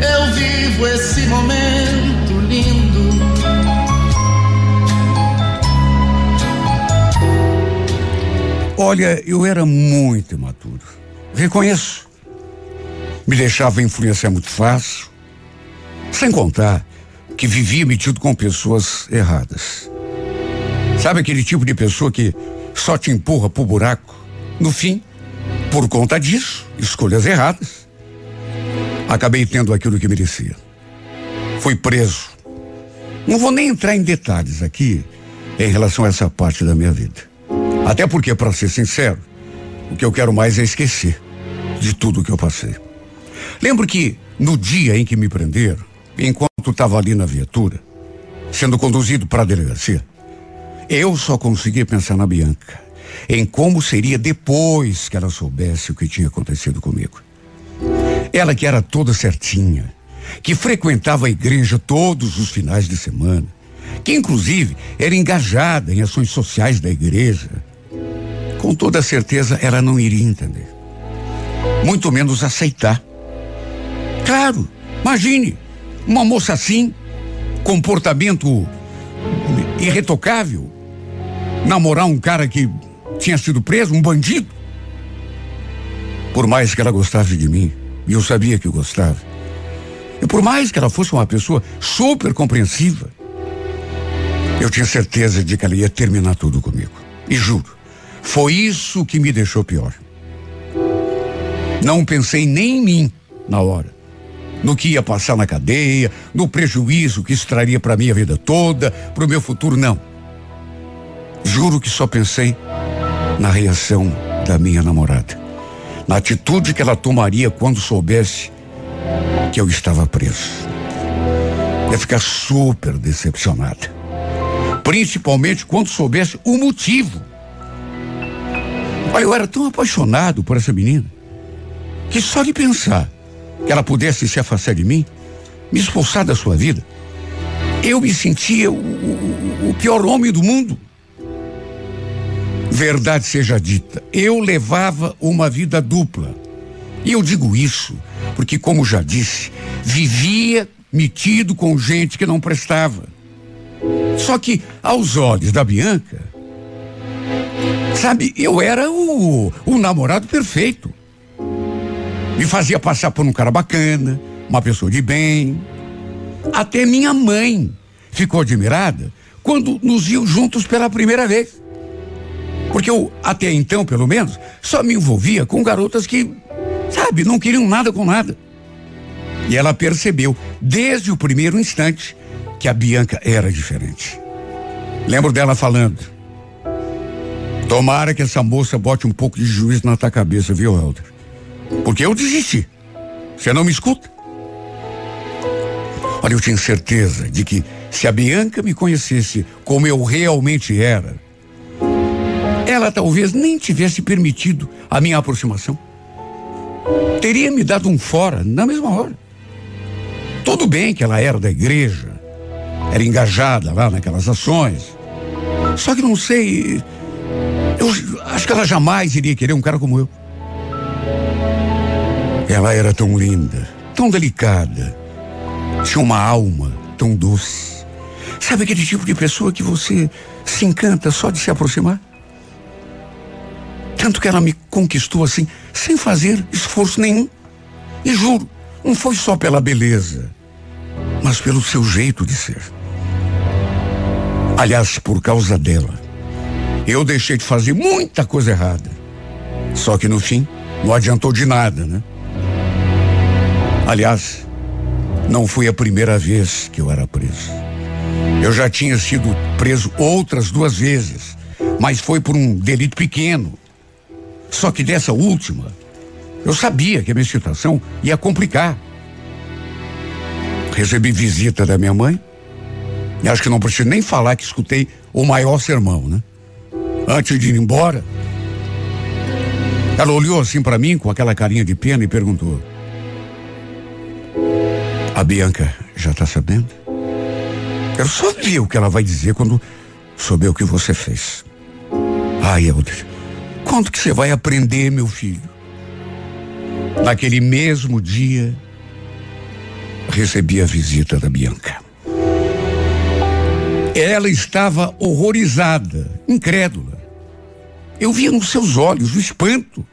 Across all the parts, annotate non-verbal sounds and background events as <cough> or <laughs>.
eu vivo esse momento lindo. Olha, eu era muito imaturo. Reconheço. Me deixava influenciar muito fácil. Sem contar que vivia metido com pessoas erradas. Sabe aquele tipo de pessoa que só te empurra pro buraco? No fim, por conta disso, escolhas erradas, acabei tendo aquilo que merecia. Fui preso. Não vou nem entrar em detalhes aqui em relação a essa parte da minha vida. Até porque, para ser sincero, o que eu quero mais é esquecer de tudo que eu passei. Lembro que no dia em que me prenderam, enquanto estava ali na viatura, sendo conduzido para a delegacia, eu só conseguia pensar na Bianca, em como seria depois que ela soubesse o que tinha acontecido comigo. Ela que era toda certinha, que frequentava a igreja todos os finais de semana, que inclusive era engajada em ações sociais da igreja, com toda certeza ela não iria entender. Muito menos aceitar. Claro, imagine, uma moça assim, comportamento irretocável, namorar um cara que tinha sido preso, um bandido. Por mais que ela gostasse de mim, e eu sabia que eu gostava, e por mais que ela fosse uma pessoa super compreensiva, eu tinha certeza de que ela ia terminar tudo comigo. E juro, foi isso que me deixou pior. Não pensei nem em mim na hora. No que ia passar na cadeia, no prejuízo que isso traria para minha vida toda, para o meu futuro, não. Juro que só pensei na reação da minha namorada, na atitude que ela tomaria quando soubesse que eu estava preso. Ia ficar super decepcionada. Principalmente quando soubesse o motivo. Eu era tão apaixonado por essa menina que só de pensar que ela pudesse se afastar de mim, me expulsar da sua vida, eu me sentia o, o, o pior homem do mundo. Verdade seja dita, eu levava uma vida dupla. E eu digo isso porque, como já disse, vivia metido com gente que não prestava. Só que, aos olhos da Bianca, sabe, eu era o, o namorado perfeito. Me fazia passar por um cara bacana, uma pessoa de bem. Até minha mãe ficou admirada quando nos viu juntos pela primeira vez. Porque eu, até então, pelo menos, só me envolvia com garotas que, sabe, não queriam nada com nada. E ela percebeu, desde o primeiro instante, que a Bianca era diferente. Lembro dela falando: Tomara que essa moça bote um pouco de juízo na tua cabeça, viu, Helder? Porque eu desisti. Você não me escuta? Olha, eu tinha certeza de que se a Bianca me conhecesse como eu realmente era, ela talvez nem tivesse permitido a minha aproximação. Teria me dado um fora na mesma hora. Tudo bem que ela era da igreja, era engajada lá naquelas ações. Só que não sei. Eu acho que ela jamais iria querer um cara como eu. Ela era tão linda, tão delicada, tinha uma alma tão doce. Sabe aquele tipo de pessoa que você se encanta só de se aproximar? Tanto que ela me conquistou assim, sem fazer esforço nenhum. E juro, não foi só pela beleza, mas pelo seu jeito de ser. Aliás, por causa dela, eu deixei de fazer muita coisa errada. Só que no fim, não adiantou de nada, né? Aliás, não foi a primeira vez que eu era preso. Eu já tinha sido preso outras duas vezes, mas foi por um delito pequeno. Só que dessa última, eu sabia que a minha situação ia complicar. Recebi visita da minha mãe. E acho que não preciso nem falar que escutei o maior sermão, né? Antes de ir embora, ela olhou assim para mim com aquela carinha de pena e perguntou: A Bianca já tá sabendo? Quero só ver o que ela vai dizer quando souber o que você fez. Ai, Helder, quando que você vai aprender, meu filho? Naquele mesmo dia, recebi a visita da Bianca. Ela estava horrorizada, incrédula. Eu via nos seus olhos o espanto.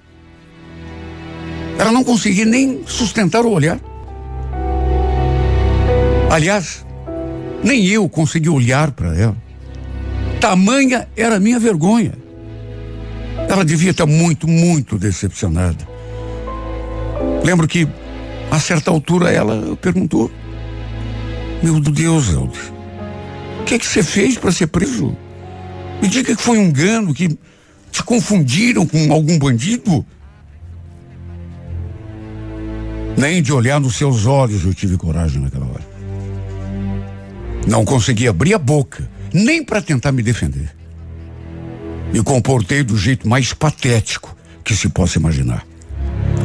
Ela não conseguia nem sustentar o olhar. Aliás, nem eu consegui olhar para ela. Tamanha era a minha vergonha. Ela devia estar muito, muito decepcionada. Lembro que, a certa altura, ela perguntou: Meu Deus, Helder, o que é que você fez para ser preso? Me diga que foi um engano, que te confundiram com algum bandido? Nem de olhar nos seus olhos eu tive coragem naquela hora. Não consegui abrir a boca, nem para tentar me defender. Me comportei do jeito mais patético que se possa imaginar.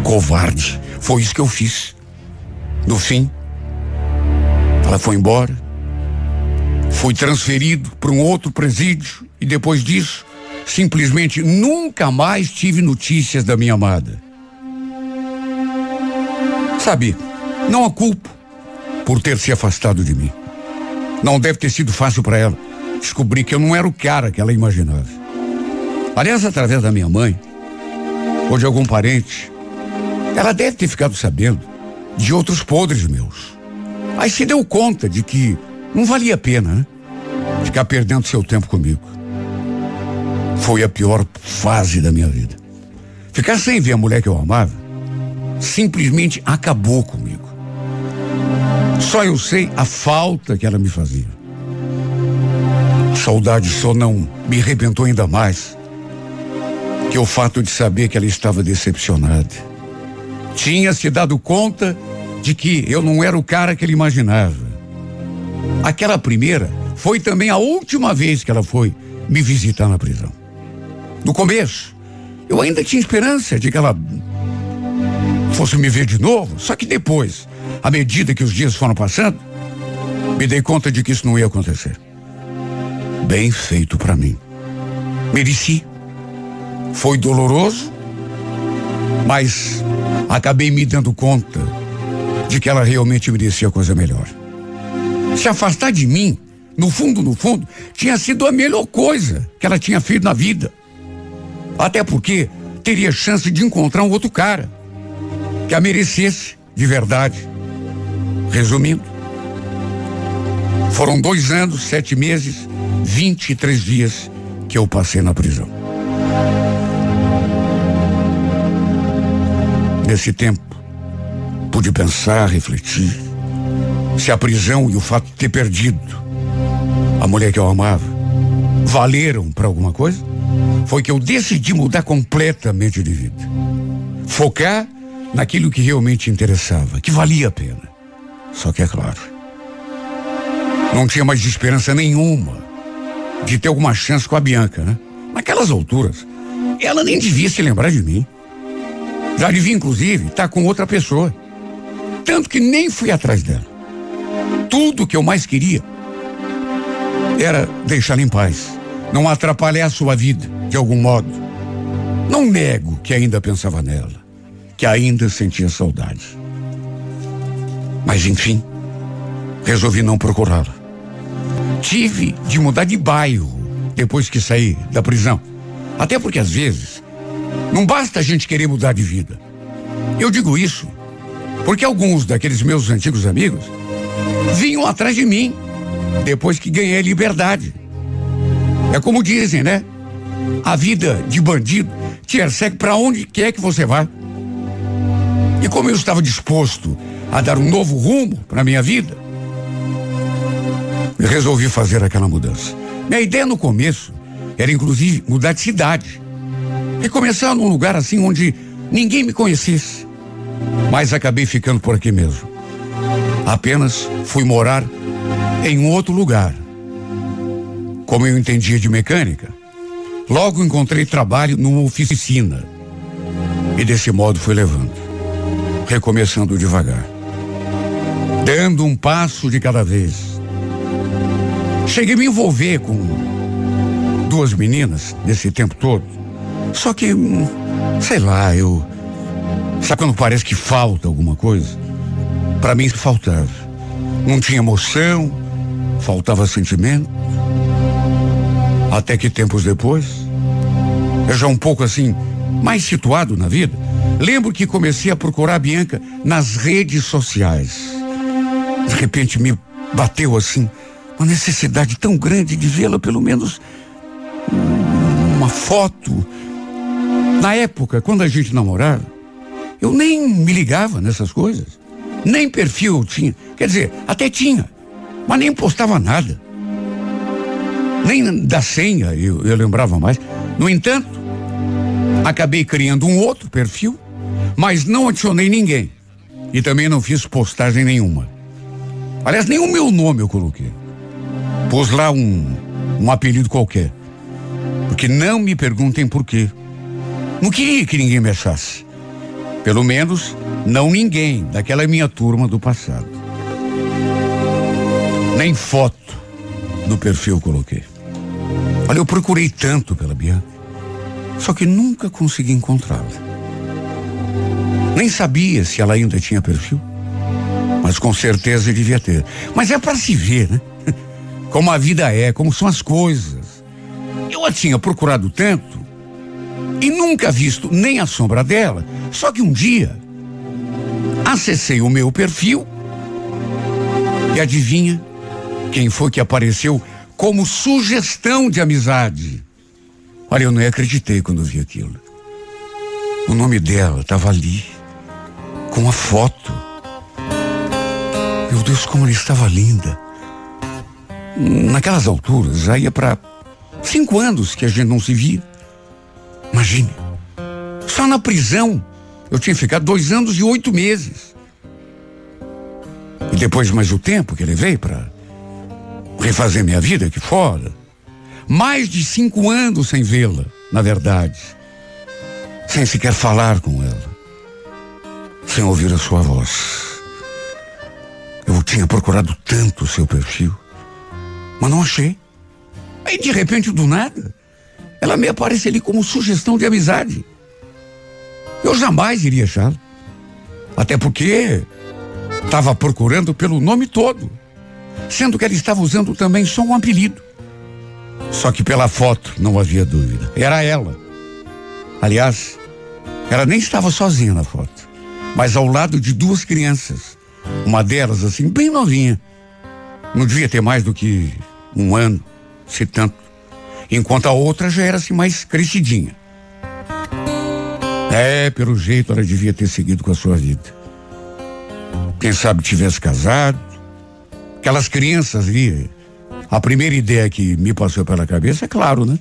Covarde. Foi isso que eu fiz. No fim, ela foi embora. Fui transferido para um outro presídio e depois disso, simplesmente nunca mais tive notícias da minha amada. Sabe, não a culpo por ter se afastado de mim. Não deve ter sido fácil para ela descobrir que eu não era o cara que ela imaginava. Aliás, através da minha mãe, ou de algum parente, ela deve ter ficado sabendo de outros podres meus. Aí se deu conta de que não valia a pena, né? Ficar perdendo seu tempo comigo. Foi a pior fase da minha vida. Ficar sem ver a mulher que eu amava simplesmente acabou comigo. Só eu sei a falta que ela me fazia. Saudade só não me arrebentou ainda mais o fato de saber que ela estava decepcionada. Tinha se dado conta de que eu não era o cara que ele imaginava. Aquela primeira foi também a última vez que ela foi me visitar na prisão. No começo, eu ainda tinha esperança de que ela fosse me ver de novo, só que depois, à medida que os dias foram passando, me dei conta de que isso não ia acontecer. Bem feito para mim. Mereci. Foi doloroso, mas acabei me dando conta de que ela realmente merecia coisa melhor. Se afastar de mim, no fundo, no fundo, tinha sido a melhor coisa que ela tinha feito na vida. Até porque teria chance de encontrar um outro cara que a merecesse de verdade. Resumindo, foram dois anos, sete meses, vinte e três dias que eu passei na prisão. Nesse tempo, pude pensar, refletir. Se a prisão e o fato de ter perdido a mulher que eu amava valeram para alguma coisa, foi que eu decidi mudar completamente de vida. Focar naquilo que realmente interessava, que valia a pena. Só que é claro, não tinha mais esperança nenhuma de ter alguma chance com a Bianca, né? Naquelas alturas, ela nem devia se lembrar de mim. Já devia, inclusive, estar tá com outra pessoa. Tanto que nem fui atrás dela. Tudo que eu mais queria era deixá-la em paz. Não atrapalhar a sua vida, de algum modo. Não nego que ainda pensava nela, que ainda sentia saudade. Mas, enfim, resolvi não procurá-la. Tive de mudar de bairro depois que saí da prisão. Até porque, às vezes, não basta a gente querer mudar de vida. Eu digo isso porque alguns daqueles meus antigos amigos vinham atrás de mim depois que ganhei liberdade. É como dizem, né? A vida de bandido te persegue para onde quer que você vá. E como eu estava disposto a dar um novo rumo para minha vida, resolvi fazer aquela mudança. Minha ideia no começo era inclusive mudar de cidade e começar num lugar assim onde ninguém me conhecesse. Mas acabei ficando por aqui mesmo. Apenas fui morar em outro lugar. Como eu entendia de mecânica, logo encontrei trabalho numa oficina. E desse modo fui levando, recomeçando devagar, dando um passo de cada vez. Cheguei a me envolver com duas meninas nesse tempo todo. Só que, hum, sei lá, eu. Sabe quando parece que falta alguma coisa? Para mim faltava. Não tinha emoção, faltava sentimento. Até que tempos depois, eu já um pouco assim, mais situado na vida, lembro que comecei a procurar a Bianca nas redes sociais. De repente me bateu assim uma necessidade tão grande de vê-la pelo menos uma foto. Na época, quando a gente namorava, eu nem me ligava nessas coisas. Nem perfil eu tinha. Quer dizer, até tinha, mas nem postava nada. Nem da senha eu, eu lembrava mais. No entanto, acabei criando um outro perfil, mas não adicionei ninguém. E também não fiz postagem nenhuma. Aliás, nem o meu nome eu coloquei. Pus lá um, um apelido qualquer. Porque não me perguntem por quê. Não queria que ninguém me achasse. Pelo menos, não ninguém daquela minha turma do passado. Nem foto no perfil coloquei. Olha, eu procurei tanto pela Bianca, só que nunca consegui encontrá-la. Nem sabia se ela ainda tinha perfil, mas com certeza devia ter. Mas é para se ver, né? <laughs> Como a vida é, como são as coisas. Eu a tinha procurado tanto e nunca visto nem a sombra dela. Só que um dia acessei o meu perfil e adivinha quem foi que apareceu como sugestão de amizade? Olha, eu não acreditei quando vi aquilo. O nome dela estava ali, com a foto. Meu Deus, como ela estava linda. Naquelas alturas, já ia para cinco anos que a gente não se via. Imagine, só na prisão eu tinha ficado dois anos e oito meses. E depois mais o tempo que levei para refazer minha vida aqui fora. Mais de cinco anos sem vê-la, na verdade. Sem sequer falar com ela. Sem ouvir a sua voz. Eu tinha procurado tanto o seu perfil, mas não achei. Aí de repente, do nada, ela me aparece ali como sugestão de amizade. Eu jamais iria achá-la. Até porque estava procurando pelo nome todo sendo que ela estava usando também só um apelido. Só que pela foto não havia dúvida. Era ela. Aliás, ela nem estava sozinha na foto, mas ao lado de duas crianças. Uma delas, assim, bem novinha. Não devia ter mais do que um ano, se tanto. Enquanto a outra já era assim mais crescidinha. É, pelo jeito ela devia ter seguido com a sua vida. Quem sabe tivesse casado, Aquelas crianças ali, a primeira ideia que me passou pela cabeça é claro, né?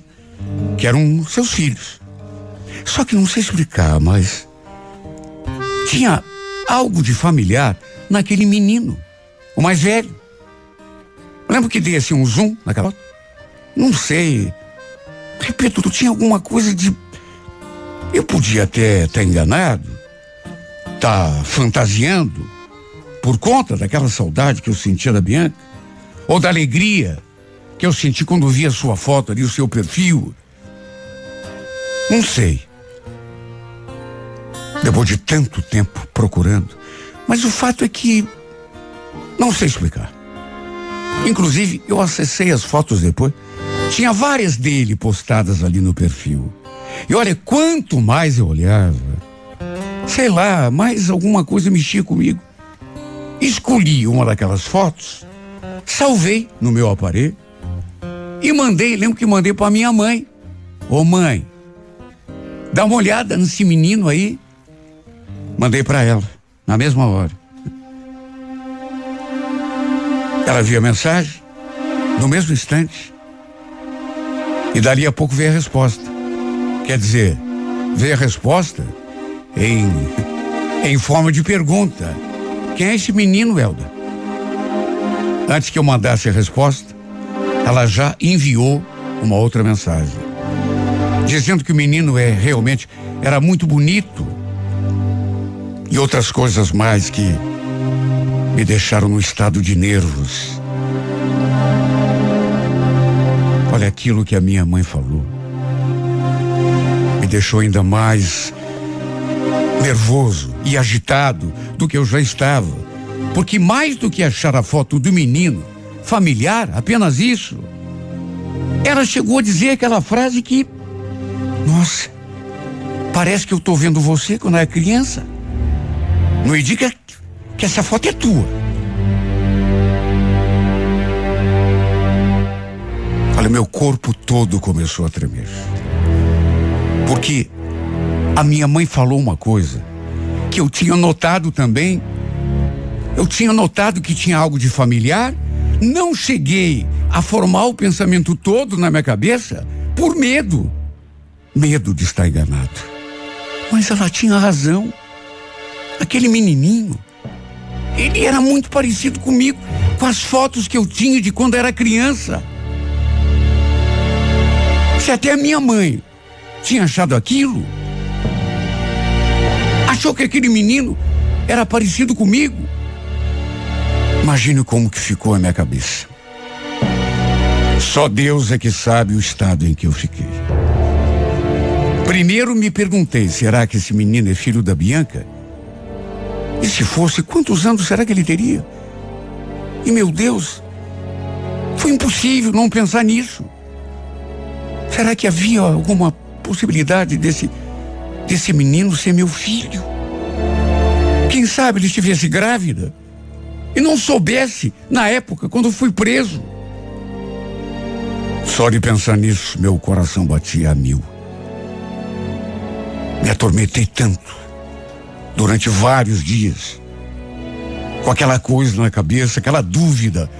Que eram seus filhos. Só que não sei explicar, mas tinha algo de familiar naquele menino, o mais velho. Lembro que dei assim um zoom naquela. Não sei. Repito, tinha alguma coisa de. Eu podia até estar enganado, tá fantasiando, por conta daquela saudade que eu sentia da Bianca, ou da alegria que eu senti quando vi a sua foto ali, o seu perfil. Não sei. Depois de tanto tempo procurando. Mas o fato é que não sei explicar. Inclusive, eu acessei as fotos depois. Tinha várias dele postadas ali no perfil. E olha, quanto mais eu olhava, sei lá, mais alguma coisa mexia comigo. Escolhi uma daquelas fotos, salvei no meu aparelho e mandei, lembro que mandei para minha mãe. Ô mãe, dá uma olhada nesse menino aí. Mandei para ela, na mesma hora. Ela viu a mensagem, no mesmo instante. E dali a pouco veio a resposta. Quer dizer, veio a resposta em, em forma de pergunta. Quem é esse menino, Helda? Antes que eu mandasse a resposta, ela já enviou uma outra mensagem, dizendo que o menino é realmente era muito bonito e outras coisas mais que me deixaram no estado de nervos. Aquilo que a minha mãe falou. Me deixou ainda mais nervoso e agitado do que eu já estava. Porque mais do que achar a foto do menino, familiar, apenas isso, ela chegou a dizer aquela frase que, nossa, parece que eu estou vendo você quando era criança. Não me diga que essa foto é tua. Meu corpo todo começou a tremer. Porque a minha mãe falou uma coisa que eu tinha notado também. Eu tinha notado que tinha algo de familiar. Não cheguei a formar o pensamento todo na minha cabeça por medo. Medo de estar enganado. Mas ela tinha razão. Aquele menininho, ele era muito parecido comigo, com as fotos que eu tinha de quando era criança. Se até a minha mãe tinha achado aquilo, achou que aquele menino era parecido comigo. Imagine como que ficou a minha cabeça. Só Deus é que sabe o estado em que eu fiquei. Primeiro me perguntei, será que esse menino é filho da Bianca? E se fosse, quantos anos será que ele teria? E meu Deus, foi impossível não pensar nisso. Será que havia alguma possibilidade desse desse menino ser meu filho. Quem sabe ele estivesse grávida e não soubesse na época quando fui preso. Só de pensar nisso, meu coração batia a mil. Me atormentei tanto durante vários dias, com aquela coisa na cabeça, aquela dúvida,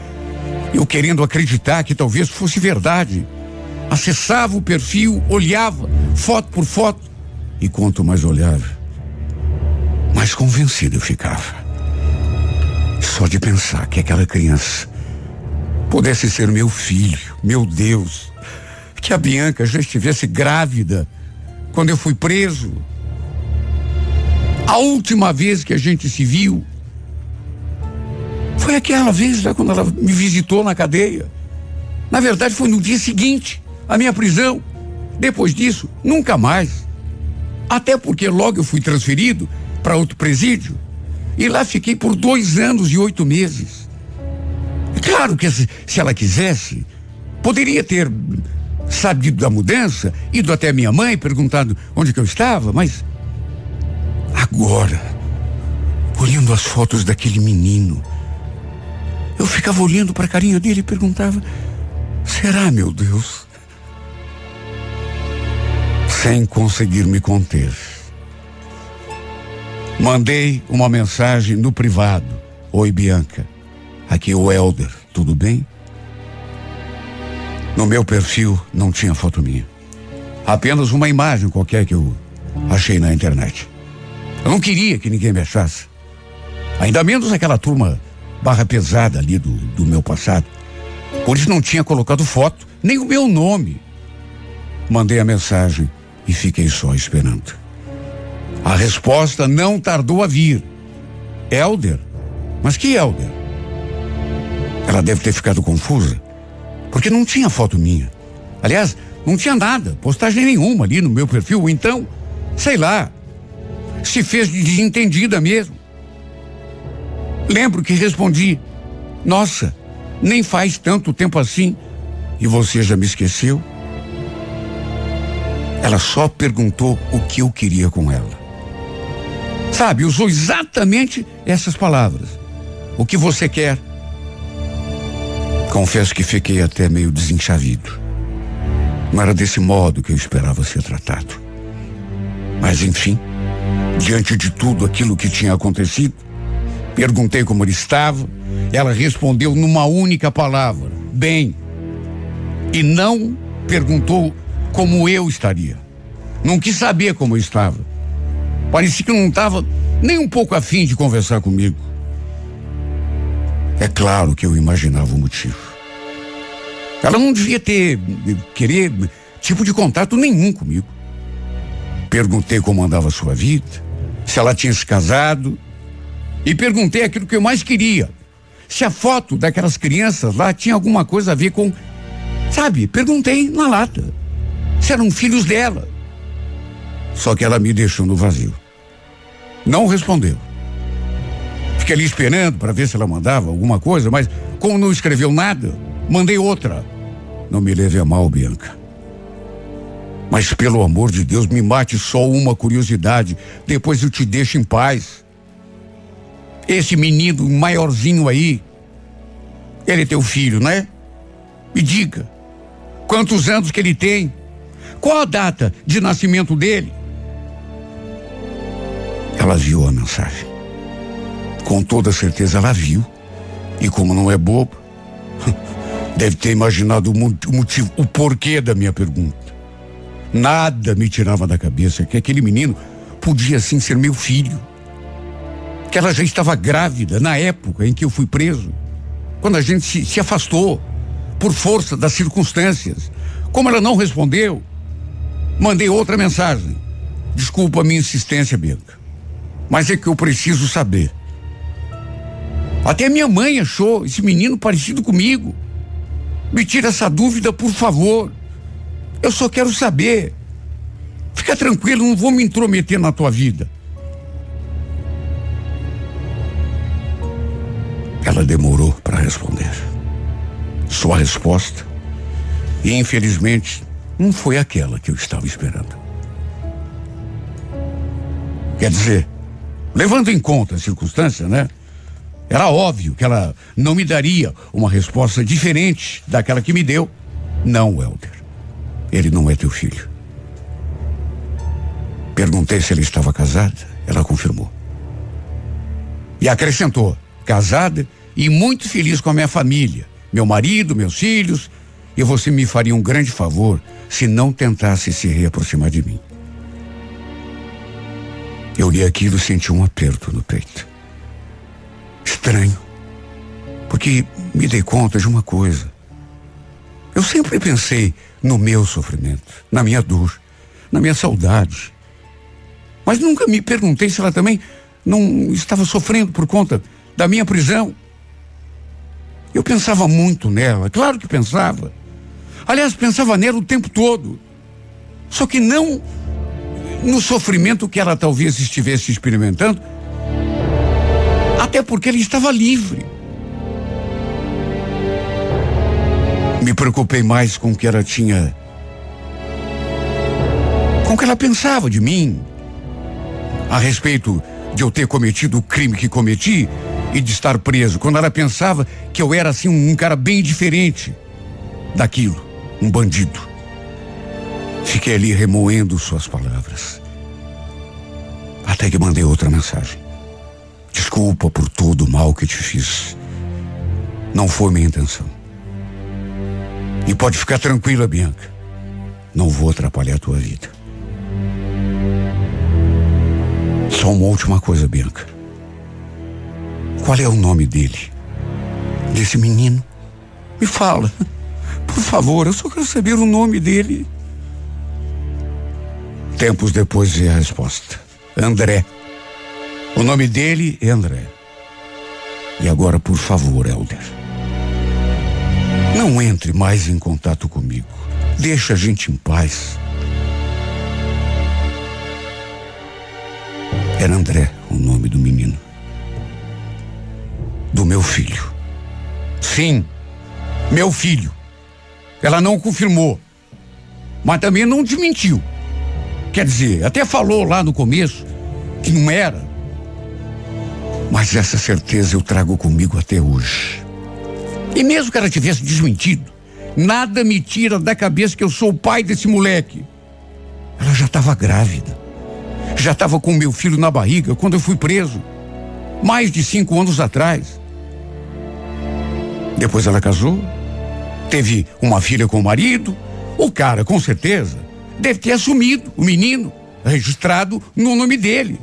eu querendo acreditar que talvez fosse verdade. Acessava o perfil, olhava foto por foto, e quanto mais olhava, mais convencido eu ficava. Só de pensar que aquela criança pudesse ser meu filho, meu Deus, que a Bianca já estivesse grávida quando eu fui preso. A última vez que a gente se viu foi aquela vez lá quando ela me visitou na cadeia. Na verdade, foi no dia seguinte, a minha prisão. Depois disso, nunca mais. Até porque logo eu fui transferido para outro presídio e lá fiquei por dois anos e oito meses. Claro que se, se ela quisesse, poderia ter sabido da mudança, ido até minha mãe, perguntado onde que eu estava, mas agora, olhando as fotos daquele menino, eu ficava olhando para a carinha dele e perguntava: será, meu Deus? Sem conseguir me conter. Mandei uma mensagem no privado. Oi, Bianca. Aqui é o Elder, tudo bem? No meu perfil não tinha foto minha. Apenas uma imagem qualquer que eu achei na internet. Eu não queria que ninguém me achasse. Ainda menos aquela turma barra pesada ali do, do meu passado. Por isso não tinha colocado foto, nem o meu nome. Mandei a mensagem e fiquei só esperando. A resposta não tardou a vir. Elder? Mas que Elder? Ela deve ter ficado confusa, porque não tinha foto minha. Aliás, não tinha nada, postagem nenhuma ali no meu perfil, então, sei lá, se fez de desentendida mesmo. Lembro que respondi: Nossa, nem faz tanto tempo assim, e você já me esqueceu? Ela só perguntou o que eu queria com ela. Sabe, usou exatamente essas palavras. O que você quer? Confesso que fiquei até meio desenchavido. Não era desse modo que eu esperava ser tratado. Mas enfim, diante de tudo aquilo que tinha acontecido, perguntei como ele estava. Ela respondeu numa única palavra: bem. E não perguntou como eu estaria. Não quis saber como eu estava. Parecia que não estava nem um pouco afim de conversar comigo. É claro que eu imaginava o motivo. Ela não devia ter querer tipo de contato nenhum comigo. Perguntei como andava a sua vida, se ela tinha se casado, e perguntei aquilo que eu mais queria. Se a foto daquelas crianças lá tinha alguma coisa a ver com. Sabe, perguntei na lata. Se eram filhos dela. Só que ela me deixou no vazio. Não respondeu. Fiquei ali esperando para ver se ela mandava alguma coisa, mas como não escreveu nada, mandei outra. Não me leve a mal, Bianca. Mas pelo amor de Deus, me mate só uma curiosidade. Depois eu te deixo em paz. Esse menino maiorzinho aí, ele é teu filho, né? Me diga, quantos anos que ele tem? Qual a data de nascimento dele? Ela viu a mensagem. Com toda certeza ela viu. E como não é bobo, <laughs> deve ter imaginado o motivo, o porquê da minha pergunta. Nada me tirava da cabeça que aquele menino podia sim ser meu filho. Que ela já estava grávida na época em que eu fui preso. Quando a gente se, se afastou por força das circunstâncias. Como ela não respondeu, mandei outra mensagem. Desculpa a minha insistência, Bianca. Mas é que eu preciso saber. Até minha mãe achou esse menino parecido comigo. Me tira essa dúvida, por favor. Eu só quero saber. Fica tranquilo, não vou me intrometer na tua vida. Ela demorou para responder. Sua resposta, e infelizmente, não foi aquela que eu estava esperando. Quer dizer, levando em conta a circunstância, né? Era óbvio que ela não me daria uma resposta diferente daquela que me deu. Não, Helder. Ele não é teu filho. Perguntei se ele estava casada, ela confirmou. E acrescentou: casada e muito feliz com a minha família, meu marido, meus filhos, e você me faria um grande favor se não tentasse se reaproximar de mim. Eu li aquilo e senti um aperto no peito. Estranho, porque me dei conta de uma coisa. Eu sempre pensei no meu sofrimento, na minha dor, na minha saudade. Mas nunca me perguntei se ela também não estava sofrendo por conta da minha prisão. Eu pensava muito nela, claro que pensava. Aliás, pensava nela o tempo todo. Só que não no sofrimento que ela talvez estivesse experimentando, até porque ele estava livre. Me preocupei mais com o que ela tinha. com o que ela pensava de mim. A respeito de eu ter cometido o crime que cometi e de estar preso. Quando ela pensava que eu era assim um, cara bem diferente daquilo, um bandido. Fiquei ali remoendo suas palavras. Até que mandei outra mensagem. Desculpa por todo o mal que te fiz. Não foi minha intenção. E pode ficar tranquila, Bianca. Não vou atrapalhar a tua vida. Só uma última coisa, Bianca. Qual é o nome dele? Desse menino? Me fala. Por favor, eu só quero saber o nome dele. Tempos depois veio a resposta. André. O nome dele é André. E agora, por favor, Helder. Não entre mais em contato comigo. Deixa a gente em paz. Era André o nome do menino. Do meu filho. Sim, meu filho. Ela não confirmou, mas também não desmentiu. Quer dizer, até falou lá no começo que não era. Mas essa certeza eu trago comigo até hoje. E mesmo que ela tivesse desmentido, nada me tira da cabeça que eu sou o pai desse moleque. Ela já estava grávida. Já estava com meu filho na barriga quando eu fui preso. Mais de cinco anos atrás. Depois ela casou. Teve uma filha com o marido. O cara, com certeza, deve ter assumido o menino, registrado no nome dele.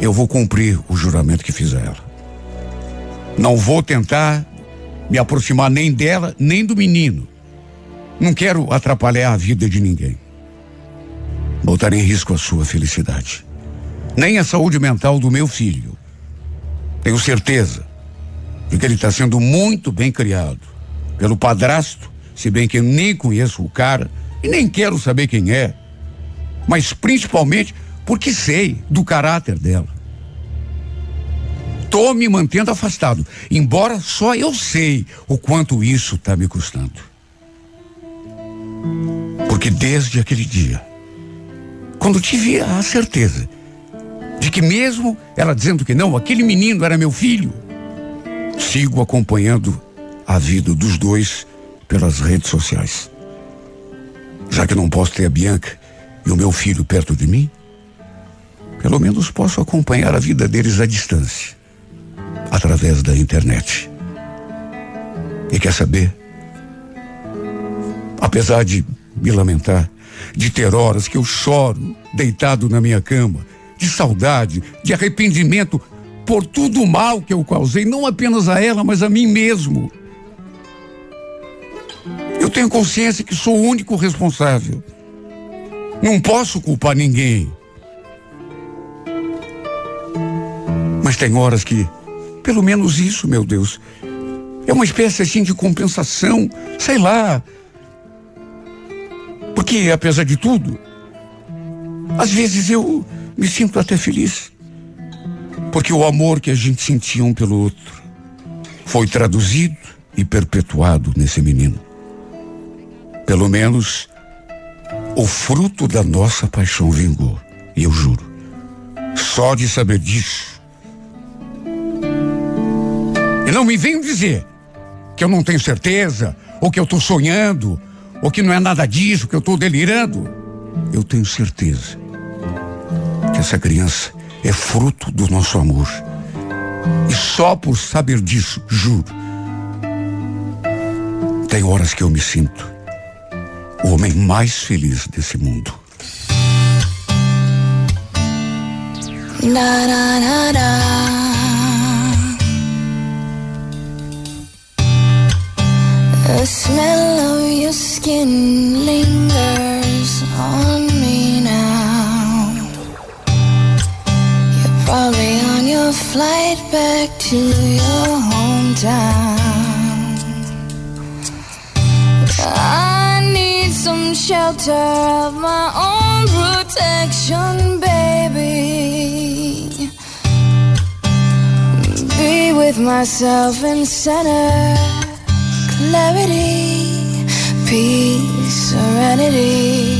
Eu vou cumprir o juramento que fiz a ela. Não vou tentar me aproximar nem dela, nem do menino. Não quero atrapalhar a vida de ninguém. Botar em risco a sua felicidade. Nem a saúde mental do meu filho. Tenho certeza de que ele está sendo muito bem criado pelo padrasto, se bem que eu nem conheço o cara e nem quero saber quem é, mas principalmente porque sei do caráter dela. Tô me mantendo afastado, embora só eu sei o quanto isso está me custando. Porque desde aquele dia, quando tive a certeza de que mesmo ela dizendo que não, aquele menino era meu filho, sigo acompanhando a vida dos dois pelas redes sociais. Já que não posso ter a Bianca e o meu filho perto de mim, pelo menos posso acompanhar a vida deles à distância, através da internet. E quer saber? Apesar de me lamentar, de ter horas que eu choro deitado na minha cama, de saudade, de arrependimento por tudo o mal que eu causei, não apenas a ela, mas a mim mesmo. Eu tenho consciência que sou o único responsável. Não posso culpar ninguém. Mas tem horas que, pelo menos isso, meu Deus, é uma espécie assim de compensação, sei lá. Porque, apesar de tudo, às vezes eu me sinto até feliz. Porque o amor que a gente sentia um pelo outro foi traduzido e perpetuado nesse menino. Pelo menos o fruto da nossa paixão vingou. E eu juro, só de saber disso. E não me venham dizer que eu não tenho certeza, ou que eu estou sonhando, ou que não é nada disso, que eu estou delirando. Eu tenho certeza que essa criança é fruto do nosso amor. E só por saber disso, juro, tem horas que eu me sinto o homem mais feliz desse mundo. Da, da, da. The smell of your skin lingers on me now. You're probably on your flight back to your hometown. I some shelter of my own protection, baby. Be with myself in center, clarity, peace, serenity.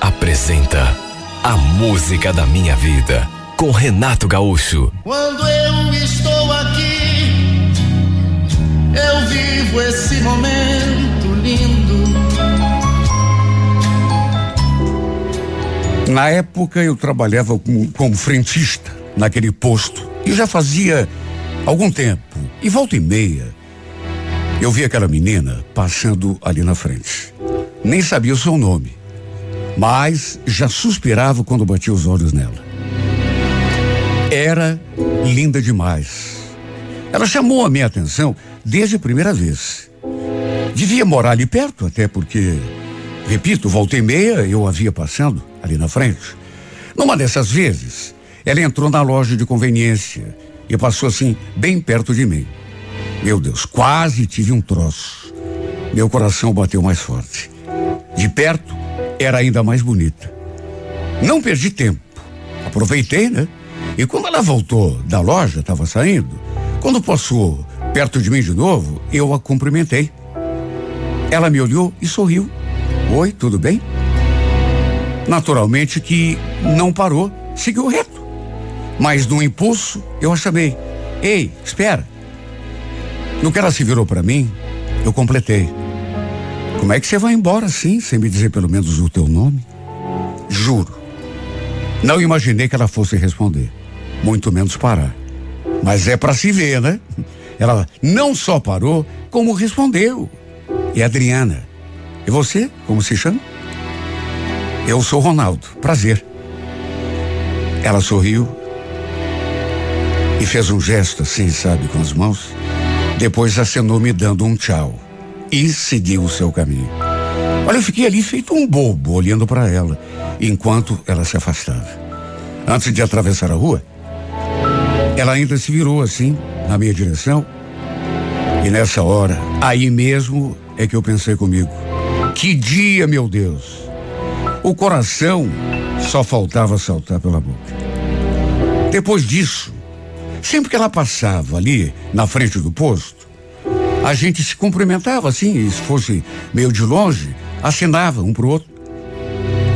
Apresenta A Música da Minha Vida com Renato Gaúcho. Quando eu estou aqui, eu vivo esse momento lindo. Na época eu trabalhava como, como frentista naquele posto e já fazia algum tempo. E volta e meia eu vi aquela menina passando ali na frente. Nem sabia o seu nome, mas já suspirava quando batia os olhos nela. Era linda demais. Ela chamou a minha atenção desde a primeira vez. Devia morar ali perto, até porque, repito, volta e meia eu a via passando ali na frente. Numa dessas vezes, ela entrou na loja de conveniência e passou assim, bem perto de mim. Meu Deus, quase tive um troço. Meu coração bateu mais forte. De perto, era ainda mais bonita. Não perdi tempo. Aproveitei, né? E quando ela voltou da loja, estava saindo, quando passou perto de mim de novo, eu a cumprimentei. Ela me olhou e sorriu. Oi, tudo bem? Naturalmente que não parou, seguiu reto. Mas no impulso, eu a chamei. Ei, espera. No que ela se virou para mim, eu completei. Como é que você vai embora assim, sem me dizer pelo menos o teu nome? Juro. Não imaginei que ela fosse responder, muito menos parar. Mas é para se ver, né? Ela não só parou, como respondeu. E Adriana. E você, como se chama? Eu sou Ronaldo. Prazer. Ela sorriu e fez um gesto assim, sabe, com as mãos. Depois acenou me dando um tchau e seguiu o seu caminho. Olha, eu fiquei ali feito um bobo olhando para ela, enquanto ela se afastava. Antes de atravessar a rua, ela ainda se virou assim, na minha direção. E nessa hora, aí mesmo é que eu pensei comigo: que dia, meu Deus! O coração só faltava saltar pela boca. Depois disso, sempre que ela passava ali na frente do posto, a gente se cumprimentava assim, se fosse meio de longe, acenava um pro outro.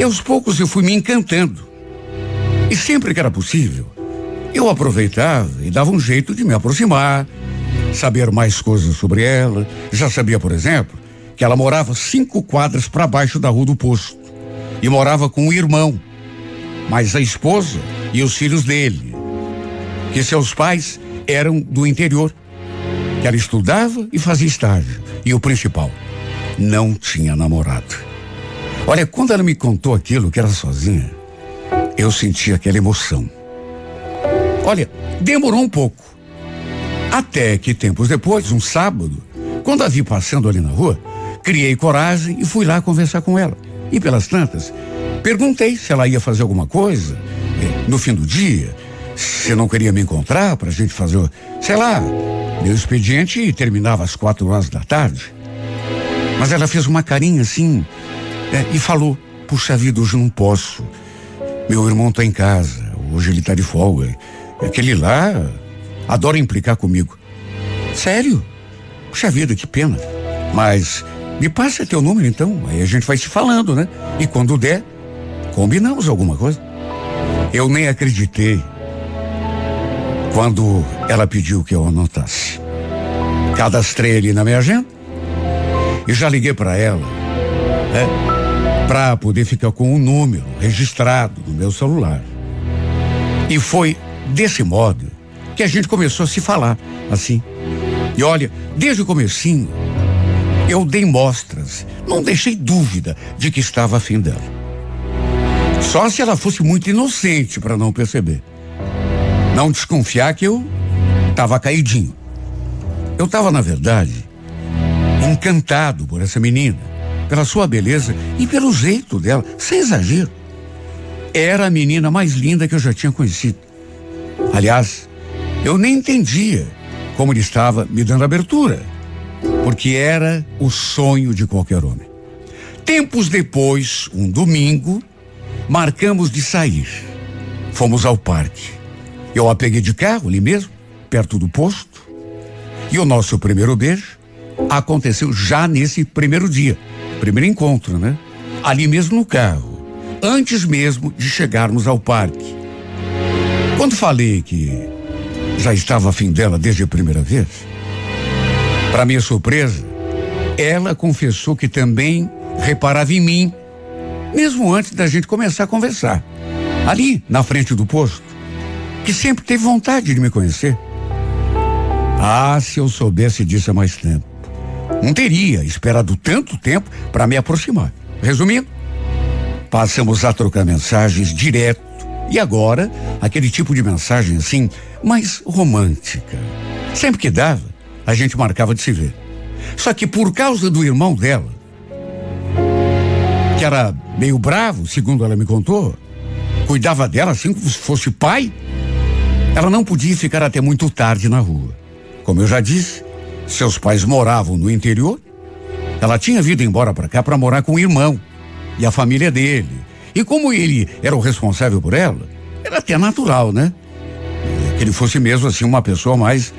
E aos poucos eu fui me encantando. E sempre que era possível, eu aproveitava e dava um jeito de me aproximar, saber mais coisas sobre ela. Já sabia, por exemplo, que ela morava cinco quadras para baixo da rua do posto e morava com o irmão, mas a esposa e os filhos dele, que seus pais eram do interior. Que ela estudava e fazia estágio. E o principal, não tinha namorado. Olha, quando ela me contou aquilo que era sozinha, eu senti aquela emoção. Olha, demorou um pouco. Até que tempos depois, um sábado, quando a vi passando ali na rua, criei coragem e fui lá conversar com ela. E pelas tantas, perguntei se ela ia fazer alguma coisa eh, no fim do dia, se não queria me encontrar para a gente fazer, sei lá, meu expediente terminava às quatro horas da tarde. Mas ela fez uma carinha assim eh, e falou: Puxa vida, hoje não posso. Meu irmão está em casa, hoje ele está de folga. Aquele lá adora implicar comigo. Sério? Puxa vida, que pena. Mas me passa teu número então, aí a gente vai se falando, né? E quando der, combinamos alguma coisa. Eu nem acreditei quando ela pediu que eu anotasse. Cadastrei ali na minha agenda e já liguei para ela, né? Para poder ficar com o um número registrado no meu celular. E foi desse modo que a gente começou a se falar, assim. E olha, desde o comecinho, eu dei mostras, não deixei dúvida de que estava afim dela. Só se ela fosse muito inocente para não perceber. Não desconfiar que eu estava caidinho. Eu estava, na verdade, encantado por essa menina, pela sua beleza e pelo jeito dela, sem exagero. Era a menina mais linda que eu já tinha conhecido. Aliás, eu nem entendia como ele estava me dando abertura, porque era o sonho de qualquer homem. Tempos depois, um domingo, marcamos de sair. Fomos ao parque. Eu a peguei de carro ali mesmo, perto do posto. E o nosso primeiro beijo aconteceu já nesse primeiro dia. Primeiro encontro, né? Ali mesmo no carro. Antes mesmo de chegarmos ao parque. Quando falei que já estava afim dela desde a primeira vez, para minha surpresa, ela confessou que também reparava em mim, mesmo antes da gente começar a conversar. Ali, na frente do posto, que sempre teve vontade de me conhecer. Ah, se eu soubesse disso há mais tempo. Não teria esperado tanto tempo para me aproximar. Resumindo, passamos a trocar mensagens direto e agora aquele tipo de mensagem assim, mais romântica. Sempre que dava, a gente marcava de se ver. Só que por causa do irmão dela, que era meio bravo, segundo ela me contou, cuidava dela assim como se fosse pai, ela não podia ficar até muito tarde na rua. Como eu já disse, seus pais moravam no interior. Ela tinha vindo embora para cá para morar com o irmão e a família dele. E como ele era o responsável por ela, era até natural, né? Que ele fosse mesmo assim uma pessoa mais.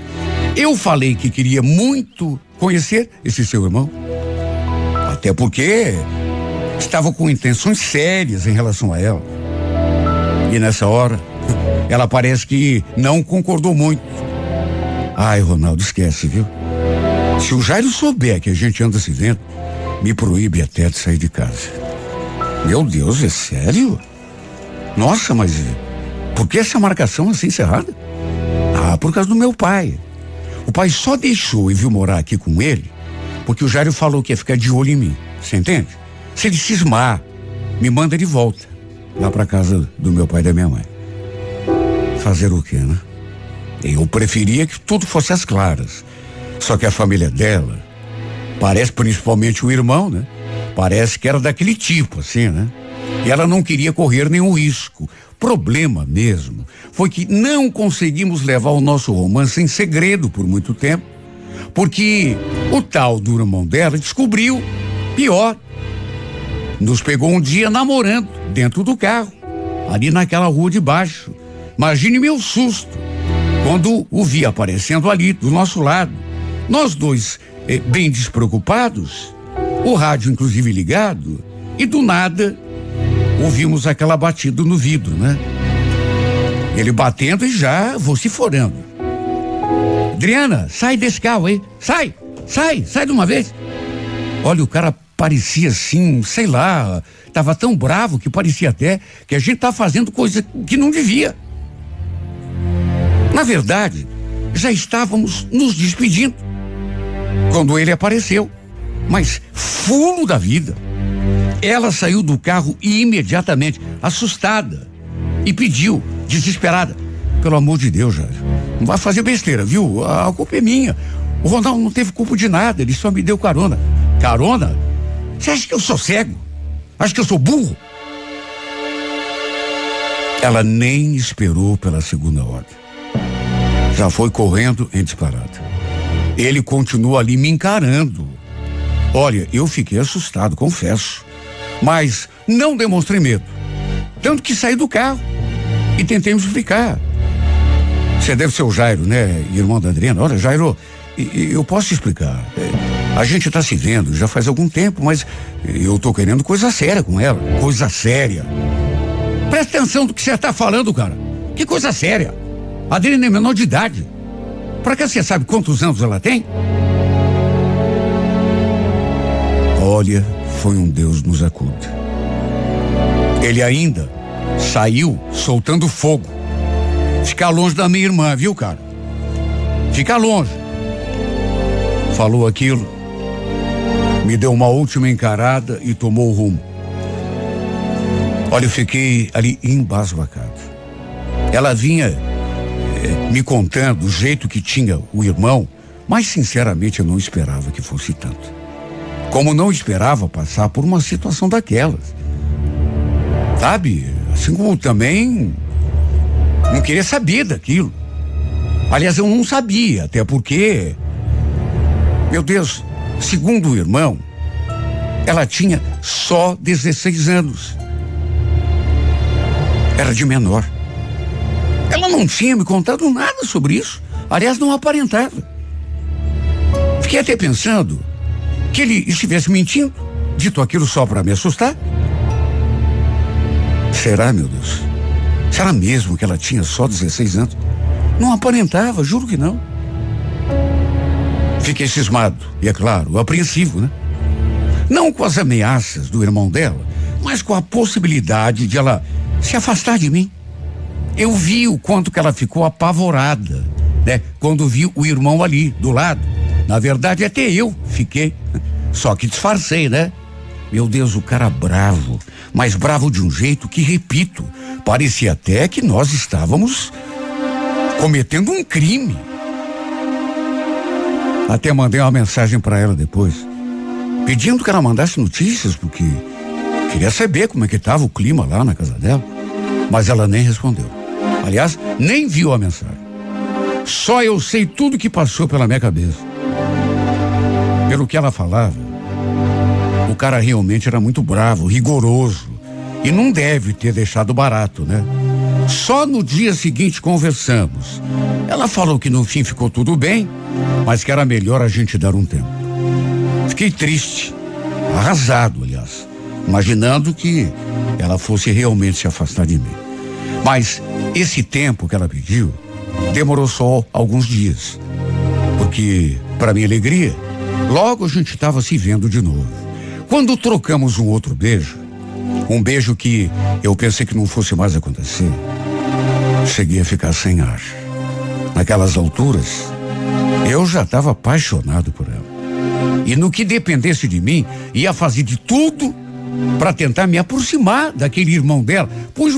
Eu falei que queria muito conhecer esse seu irmão. Até porque estava com intenções sérias em relação a ela. E nessa hora, ela parece que não concordou muito. Ai, Ronaldo, esquece, viu? Se o Jairo souber que a gente anda se vendo, me proíbe até de sair de casa. Meu Deus, é sério? Nossa, mas por que essa marcação assim encerrada? Ah, por causa do meu pai. O pai só deixou e viu morar aqui com ele porque o Jairo falou que ia ficar de olho em mim. Você entende? Se ele cismar, me manda de volta lá para casa do meu pai e da minha mãe. Fazer o quê, né? Eu preferia que tudo fosse às claras. Só que a família dela, parece principalmente o irmão, né? Parece que era daquele tipo, assim, né? E ela não queria correr nenhum risco. Problema mesmo foi que não conseguimos levar o nosso romance em segredo por muito tempo, porque o tal do irmão dela descobriu, pior, nos pegou um dia namorando dentro do carro, ali naquela rua de baixo. Imagine meu susto quando o vi aparecendo ali do nosso lado. Nós dois, eh, bem despreocupados, o rádio inclusive ligado, e do nada ouvimos aquela batida no vidro, né? Ele batendo e já vociforando. Adriana, sai desse carro aí. Sai, sai, sai de uma vez. Olha, o cara parecia assim, sei lá, tava tão bravo que parecia até que a gente tá fazendo coisa que não devia. Na verdade, já estávamos nos despedindo quando ele apareceu. Mas fulo da vida. Ela saiu do carro imediatamente, assustada, e pediu, desesperada: Pelo amor de Deus, Jair, não vai fazer besteira, viu? A culpa é minha. O Ronaldo não teve culpa de nada, ele só me deu carona. Carona? Você acha que eu sou cego? Acha que eu sou burro? Ela nem esperou pela segunda ordem. Já foi correndo em disparada. Ele continua ali me encarando. Olha, eu fiquei assustado, confesso. Mas não demonstrei medo. Tanto que saí do carro e tentei me explicar. Você deve ser o Jairo, né? Irmão da Adriana. Olha, Jairo, eu posso explicar. É, a gente está se vendo já faz algum tempo, mas eu tô querendo coisa séria com ela. Coisa séria. Presta atenção do que você está falando, cara. Que coisa séria. A Adriana é menor de idade. Para que você sabe quantos anos ela tem? Olha, foi um Deus nos acuda. Ele ainda saiu soltando fogo. Ficar longe da minha irmã, viu, cara? Ficar longe. Falou aquilo, me deu uma última encarada e tomou o rumo. Olha, eu fiquei ali embasbacado. Ela vinha eh, me contando o jeito que tinha o irmão, mas sinceramente eu não esperava que fosse tanto. Como não esperava passar por uma situação daquelas. Sabe? Assim como também não queria saber daquilo. Aliás, eu não sabia, até porque, meu Deus, segundo o irmão, ela tinha só 16 anos. Era de menor. Ela não tinha me contado nada sobre isso. Aliás, não aparentava. Fiquei até pensando que ele estivesse mentindo, dito aquilo só para me assustar. Será, meu Deus? Será mesmo que ela tinha só 16 anos? Não aparentava, juro que não. Fiquei cismado, e é claro, apreensivo, né? Não com as ameaças do irmão dela, mas com a possibilidade de ela se afastar de mim. Eu vi o quanto que ela ficou apavorada, né? Quando vi o irmão ali, do lado. Na verdade, até eu fiquei. Só que disfarcei, né? Meu Deus, o cara bravo. Mas bravo de um jeito que, repito, parecia até que nós estávamos cometendo um crime. Até mandei uma mensagem para ela depois, pedindo que ela mandasse notícias, porque queria saber como é que estava o clima lá na casa dela. Mas ela nem respondeu. Aliás, nem viu a mensagem. Só eu sei tudo que passou pela minha cabeça. Pelo que ela falava, o cara realmente era muito bravo, rigoroso. E não deve ter deixado barato, né? Só no dia seguinte conversamos. Ela falou que no fim ficou tudo bem, mas que era melhor a gente dar um tempo. Fiquei triste, arrasado, imaginando que ela fosse realmente se afastar de mim. Mas esse tempo que ela pediu demorou só alguns dias. Porque, para minha alegria, logo a gente estava se vendo de novo. Quando trocamos um outro beijo, um beijo que eu pensei que não fosse mais acontecer, cheguei a ficar sem ar. Naquelas alturas, eu já estava apaixonado por ela. E no que dependesse de mim, ia fazer de tudo para tentar me aproximar daquele irmão dela, pois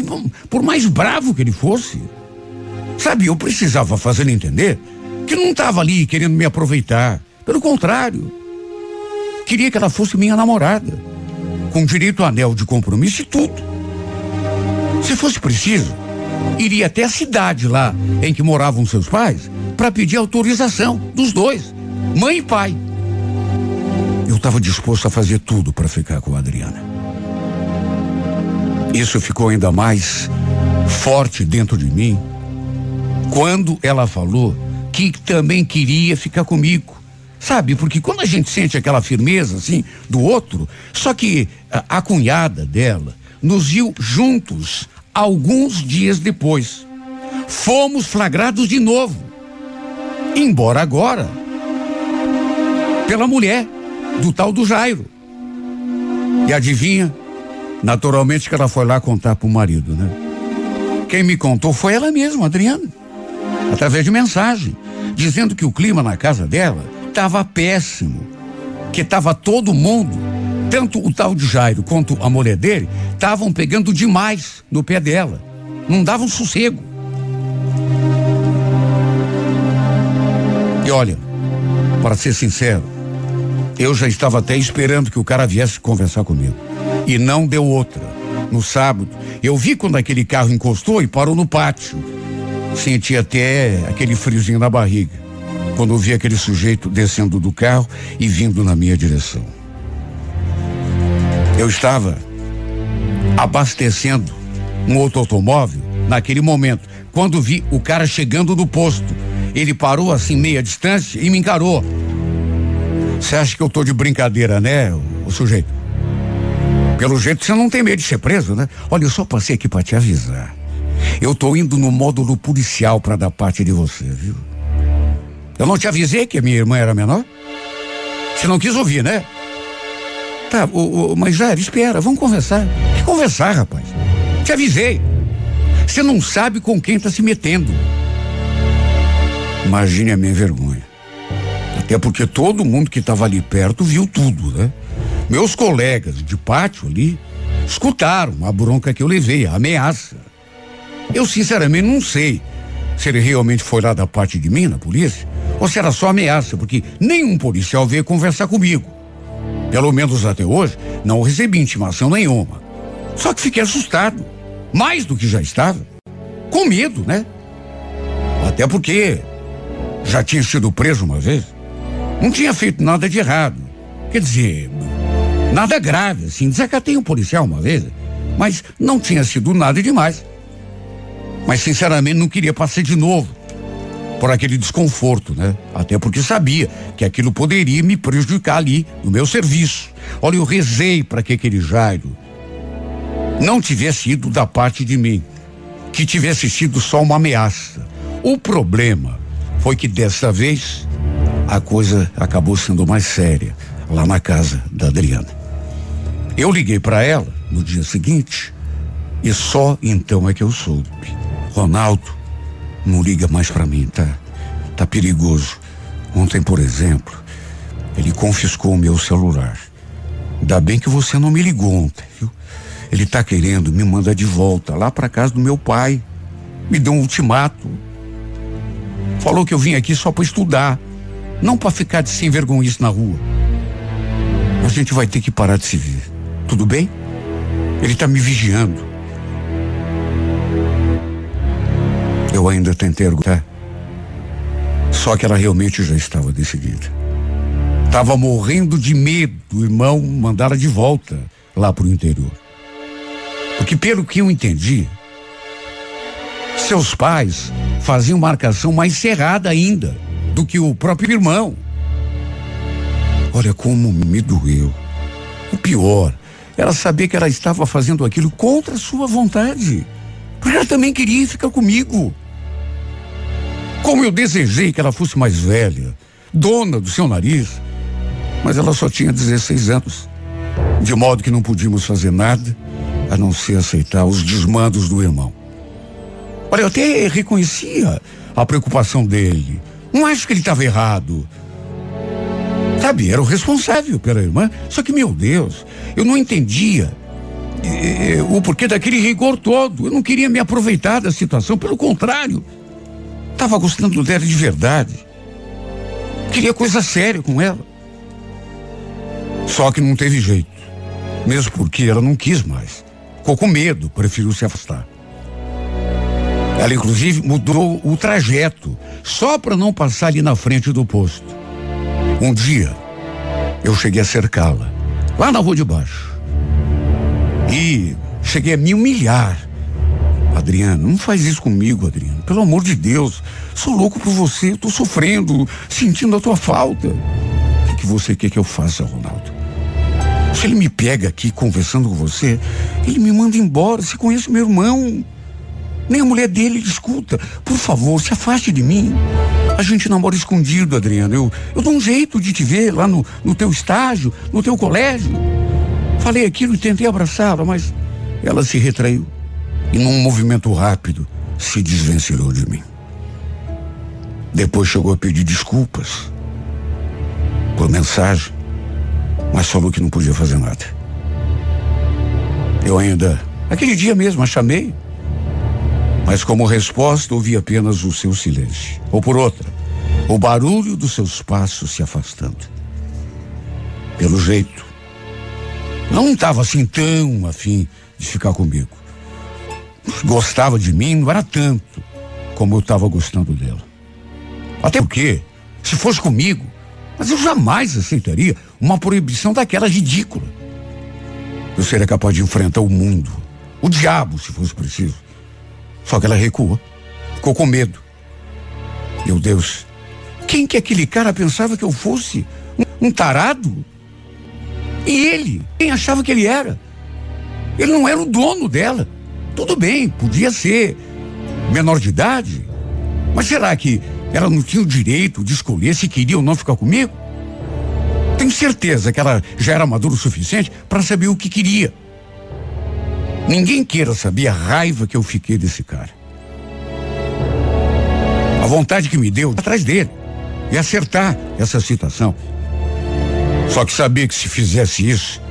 por mais bravo que ele fosse. Sabe, eu precisava fazer entender que não estava ali querendo me aproveitar. Pelo contrário, queria que ela fosse minha namorada, com direito a anel de compromisso e tudo. Se fosse preciso, iria até a cidade lá em que moravam seus pais para pedir autorização dos dois, mãe e pai. Estava disposto a fazer tudo para ficar com a Adriana. Isso ficou ainda mais forte dentro de mim quando ela falou que também queria ficar comigo. Sabe, porque quando a gente sente aquela firmeza assim do outro, só que a, a cunhada dela nos viu juntos alguns dias depois. Fomos flagrados de novo. Embora agora pela mulher do tal do Jairo. E adivinha? Naturalmente que ela foi lá contar pro marido, né? Quem me contou foi ela mesma, Adriana. Através de mensagem, dizendo que o clima na casa dela estava péssimo. Que estava todo mundo, tanto o tal de Jairo quanto a mulher dele, estavam pegando demais no pé dela. Não davam sossego. E olha, para ser sincero, eu já estava até esperando que o cara viesse conversar comigo. E não deu outra. No sábado, eu vi quando aquele carro encostou e parou no pátio. Senti até aquele friozinho na barriga. Quando eu vi aquele sujeito descendo do carro e vindo na minha direção. Eu estava abastecendo um outro automóvel naquele momento. Quando vi o cara chegando no posto, ele parou assim meia distância e me encarou. Você acha que eu tô de brincadeira, né, o, o, sujeito? Pelo jeito você não tem medo de ser preso, né? Olha, eu só passei aqui para te avisar. Eu tô indo no módulo policial para dar parte de você, viu? Eu não te avisei que a minha irmã era menor? Você não quis ouvir, né? Tá, o, o, mas Jair, espera, vamos conversar. Que conversar, rapaz? Te avisei. Você não sabe com quem tá se metendo. Imagine a minha vergonha. Até porque todo mundo que estava ali perto viu tudo, né? Meus colegas de pátio ali escutaram a bronca que eu levei, a ameaça. Eu sinceramente não sei se ele realmente foi lá da parte de mim, na polícia, ou se era só ameaça, porque nenhum policial veio conversar comigo. Pelo menos até hoje, não recebi intimação nenhuma. Só que fiquei assustado, mais do que já estava. Com medo, né? Até porque já tinha sido preso uma vez. Não tinha feito nada de errado. Quer dizer, nada grave, assim. Desacatei um policial uma vez, mas não tinha sido nada demais. Mas sinceramente não queria passar de novo por aquele desconforto, né? Até porque sabia que aquilo poderia me prejudicar ali no meu serviço. Olha, eu rezei para que aquele Jairo não tivesse ido da parte de mim, que tivesse sido só uma ameaça. O problema foi que dessa vez a coisa acabou sendo mais séria lá na casa da Adriana. Eu liguei para ela no dia seguinte e só então é que eu soube. Ronaldo, não liga mais para mim, tá? Tá perigoso. Ontem, por exemplo, ele confiscou o meu celular. Ainda bem que você não me ligou ontem, viu? Ele tá querendo me mandar de volta lá para casa do meu pai. Me deu um ultimato. Falou que eu vim aqui só para estudar, não para ficar de sem vergonhice na rua. A gente vai ter que parar de se ver. Tudo bem? Ele tá me vigiando. Eu ainda tentei argumentar. Só que ela realmente já estava decidida. Estava morrendo de medo do irmão mandá-la de volta lá para o interior. Porque, pelo que eu entendi, seus pais faziam marcação mais cerrada ainda do que o próprio irmão. Olha como me doeu. O pior era saber que ela estava fazendo aquilo contra sua vontade. Porque ela também queria ficar comigo. Como eu desejei que ela fosse mais velha, dona do seu nariz, mas ela só tinha 16 anos. De modo que não podíamos fazer nada a não ser aceitar os desmandos do irmão. Olha, eu até reconhecia a preocupação dele. Não acho que ele estava errado. Sabe, era o responsável pela irmã. Só que, meu Deus, eu não entendia eh, o porquê daquele rigor todo. Eu não queria me aproveitar da situação, pelo contrário. Estava gostando dela de verdade. Queria coisa séria com ela. Só que não teve jeito. Mesmo porque ela não quis mais. Ficou com medo, preferiu se afastar. Ela, inclusive, mudou o trajeto, só para não passar ali na frente do posto. Um dia, eu cheguei a cercá-la, lá na rua de baixo. E cheguei a me humilhar Adriano, não faz isso comigo, Adriano. Pelo amor de Deus. Sou louco por você, tô sofrendo, sentindo a tua falta. O que, que você quer que eu faça, Ronaldo? Se ele me pega aqui conversando com você, ele me manda embora. Você conhece meu irmão. Nem a mulher dele escuta. Por favor, se afaste de mim. A gente namora escondido, Adriano. Eu, eu dou um jeito de te ver lá no, no teu estágio, no teu colégio. Falei aquilo e tentei abraçá-la, mas ela se retraiu e, num movimento rápido, se desvencilhou de mim. Depois chegou a pedir desculpas por mensagem, mas falou que não podia fazer nada. Eu ainda, aquele dia mesmo, a chamei, mas como resposta ouvi apenas o seu silêncio. Ou por outra, o barulho dos seus passos se afastando. Pelo jeito, não estava assim tão afim de ficar comigo gostava de mim não era tanto como eu estava gostando dela. Até porque, se fosse comigo, mas eu jamais aceitaria uma proibição daquela ridícula. Eu seria capaz de enfrentar o mundo, o diabo, se fosse preciso. Só que ela recuou, ficou com medo. Meu Deus, quem que aquele cara pensava que eu fosse? Um, um tarado? E ele, quem achava que ele era? Ele não era o dono dela. Tudo bem, podia ser menor de idade, mas será que ela não tinha o direito de escolher se queria ou não ficar comigo? Tenho certeza que ela já era madura o suficiente para saber o que queria. Ninguém queira saber a raiva que eu fiquei desse cara. A vontade que me deu atrás dele e acertar essa situação. Só que sabia que se fizesse isso,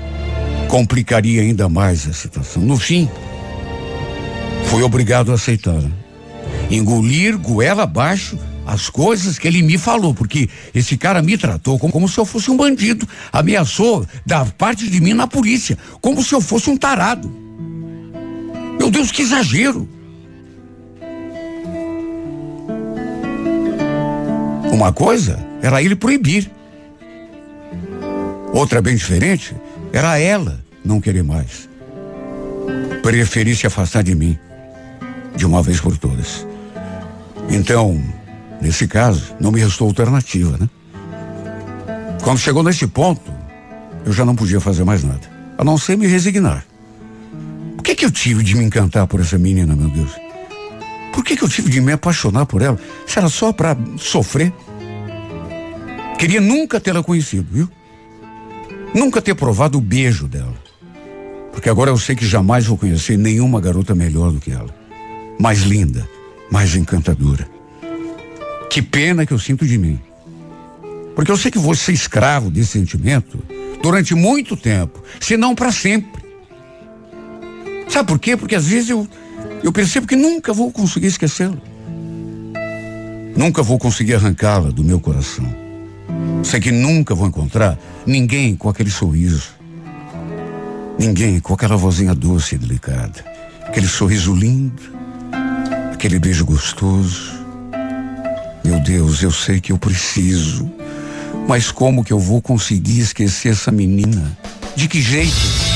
complicaria ainda mais a situação. No fim, fui obrigado a aceitar. Engolir goela abaixo as coisas que ele me falou, porque esse cara me tratou como, como se eu fosse um bandido, ameaçou dar parte de mim na polícia, como se eu fosse um tarado. Meu Deus, que exagero! Uma coisa era ele proibir. Outra bem diferente era ela não querer mais. Preferir se afastar de mim, de uma vez por todas. Então, nesse caso, não me restou alternativa, né? Quando chegou nesse ponto, eu já não podia fazer mais nada, a não ser me resignar. Que que eu tive de me encantar por essa menina, meu Deus? Por que que eu tive de me apaixonar por ela? Se era só para sofrer? Queria nunca tê-la conhecido, viu? Nunca ter provado o beijo dela. Porque agora eu sei que jamais vou conhecer nenhuma garota melhor do que ela. Mais linda, mais encantadora. Que pena que eu sinto de mim. Porque eu sei que vou ser escravo desse sentimento durante muito tempo, se não para sempre. Sabe por quê? Porque às vezes eu, eu percebo que nunca vou conseguir esquecê-la. Nunca vou conseguir arrancá-la do meu coração. Sei que nunca vou encontrar ninguém com aquele sorriso. Ninguém com aquela vozinha doce e delicada. Aquele sorriso lindo. Aquele beijo gostoso. Meu Deus, eu sei que eu preciso. Mas como que eu vou conseguir esquecer essa menina? De que jeito?